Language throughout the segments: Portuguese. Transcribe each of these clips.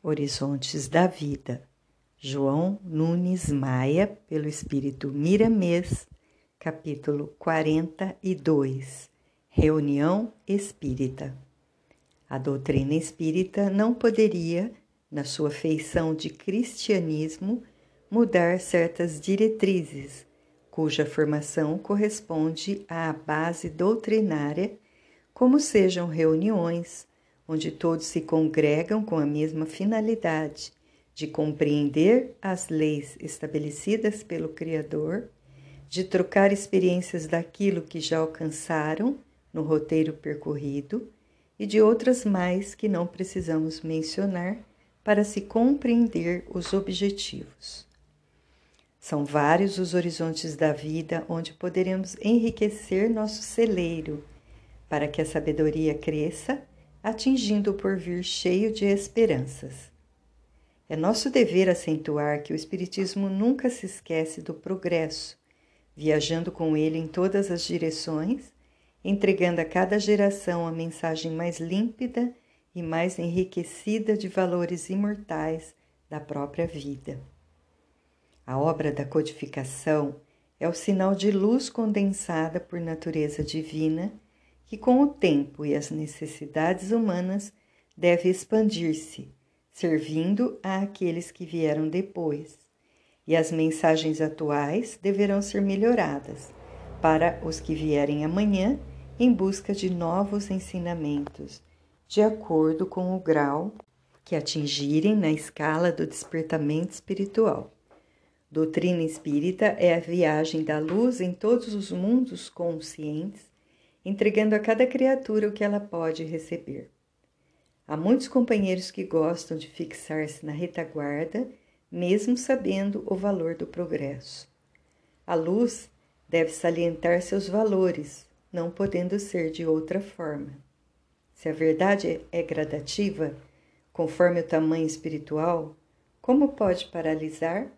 Horizontes da Vida, João Nunes Maia, pelo Espírito Miramês, capítulo 42 Reunião Espírita. A doutrina espírita não poderia, na sua feição de cristianismo, mudar certas diretrizes, cuja formação corresponde à base doutrinária, como sejam reuniões, onde todos se congregam com a mesma finalidade de compreender as leis estabelecidas pelo Criador, de trocar experiências daquilo que já alcançaram no roteiro percorrido e de outras mais que não precisamos mencionar para se compreender os objetivos. São vários os horizontes da vida onde poderemos enriquecer nosso celeiro para que a sabedoria cresça atingindo o porvir cheio de esperanças. É nosso dever acentuar que o Espiritismo nunca se esquece do progresso, viajando com ele em todas as direções, entregando a cada geração a mensagem mais límpida e mais enriquecida de valores imortais da própria vida. A obra da codificação é o sinal de luz condensada por natureza divina que com o tempo e as necessidades humanas deve expandir-se, servindo a aqueles que vieram depois, e as mensagens atuais deverão ser melhoradas para os que vierem amanhã em busca de novos ensinamentos, de acordo com o grau que atingirem na escala do despertamento espiritual. Doutrina espírita é a viagem da luz em todos os mundos conscientes entregando a cada criatura o que ela pode receber. Há muitos companheiros que gostam de fixar-se na retaguarda, mesmo sabendo o valor do progresso. A luz deve salientar seus valores, não podendo ser de outra forma. Se a verdade é gradativa, conforme o tamanho espiritual, como pode paralisar?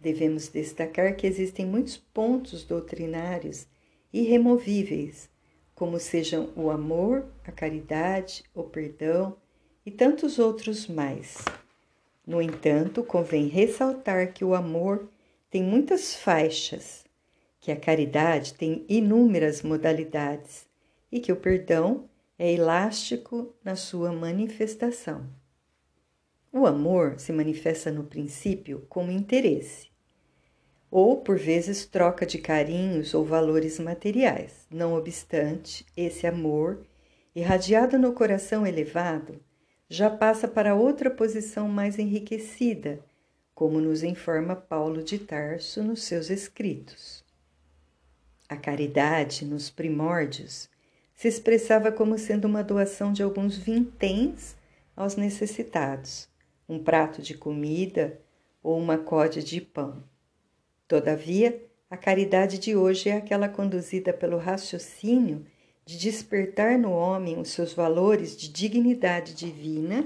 Devemos destacar que existem muitos pontos doutrinários irremovíveis, como sejam o amor, a caridade, o perdão e tantos outros mais. No entanto, convém ressaltar que o amor tem muitas faixas, que a caridade tem inúmeras modalidades e que o perdão é elástico na sua manifestação. O amor se manifesta no princípio como interesse, ou por vezes troca de carinhos ou valores materiais. Não obstante, esse amor, irradiado no coração elevado, já passa para outra posição mais enriquecida, como nos informa Paulo de Tarso nos seus escritos. A caridade, nos primórdios, se expressava como sendo uma doação de alguns vinténs aos necessitados, um prato de comida ou uma códia de pão. Todavia, a caridade de hoje é aquela conduzida pelo raciocínio de despertar no homem os seus valores de dignidade divina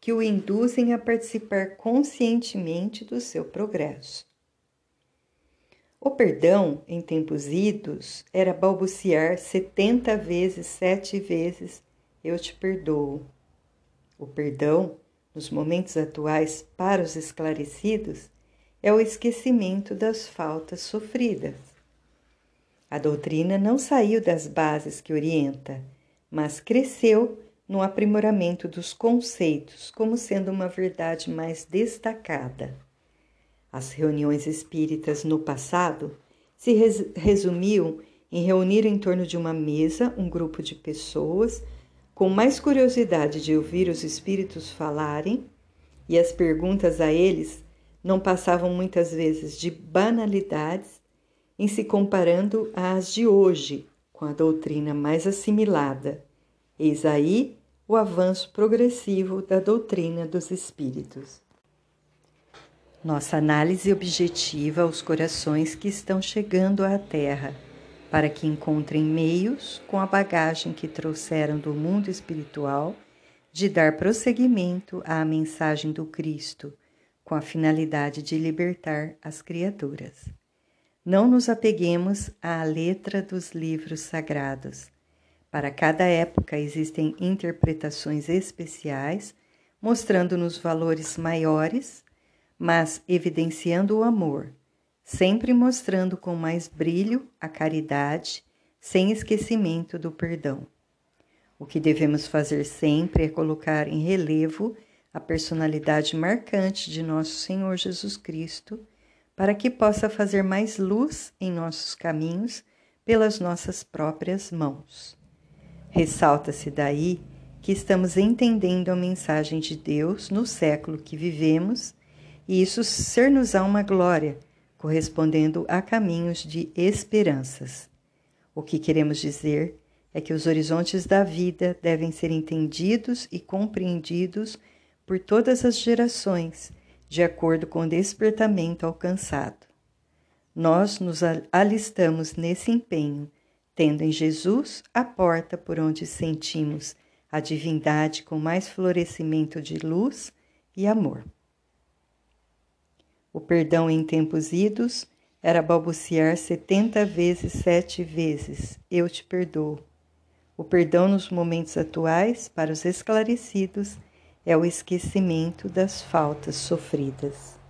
que o induzem a participar conscientemente do seu progresso. O perdão, em tempos idos, era balbuciar setenta vezes, sete vezes, eu te perdoo. O perdão, nos momentos atuais, para os esclarecidos, é o esquecimento das faltas sofridas. A doutrina não saiu das bases que orienta, mas cresceu no aprimoramento dos conceitos como sendo uma verdade mais destacada. As reuniões espíritas no passado se res resumiam em reunir em torno de uma mesa um grupo de pessoas com mais curiosidade de ouvir os espíritos falarem e as perguntas a eles não passavam muitas vezes de banalidades em se comparando às de hoje com a doutrina mais assimilada. Eis aí o avanço progressivo da doutrina dos espíritos. Nossa análise objetiva aos corações que estão chegando à Terra, para que encontrem meios, com a bagagem que trouxeram do mundo espiritual, de dar prosseguimento à mensagem do Cristo com a finalidade de libertar as criaturas. Não nos apeguemos à letra dos livros sagrados. Para cada época existem interpretações especiais, mostrando-nos valores maiores, mas evidenciando o amor, sempre mostrando com mais brilho a caridade, sem esquecimento do perdão. O que devemos fazer sempre é colocar em relevo a personalidade marcante de nosso Senhor Jesus Cristo, para que possa fazer mais luz em nossos caminhos pelas nossas próprias mãos. Ressalta-se daí que estamos entendendo a mensagem de Deus no século que vivemos e isso ser-nos-á uma glória, correspondendo a caminhos de esperanças. O que queremos dizer é que os horizontes da vida devem ser entendidos e compreendidos por todas as gerações, de acordo com o despertamento alcançado. Nós nos alistamos nesse empenho, tendo em Jesus a porta por onde sentimos a divindade com mais florescimento de luz e amor. O perdão em tempos idos era balbuciar setenta vezes sete vezes: Eu te perdoo. O perdão nos momentos atuais, para os esclarecidos, é o esquecimento das faltas sofridas.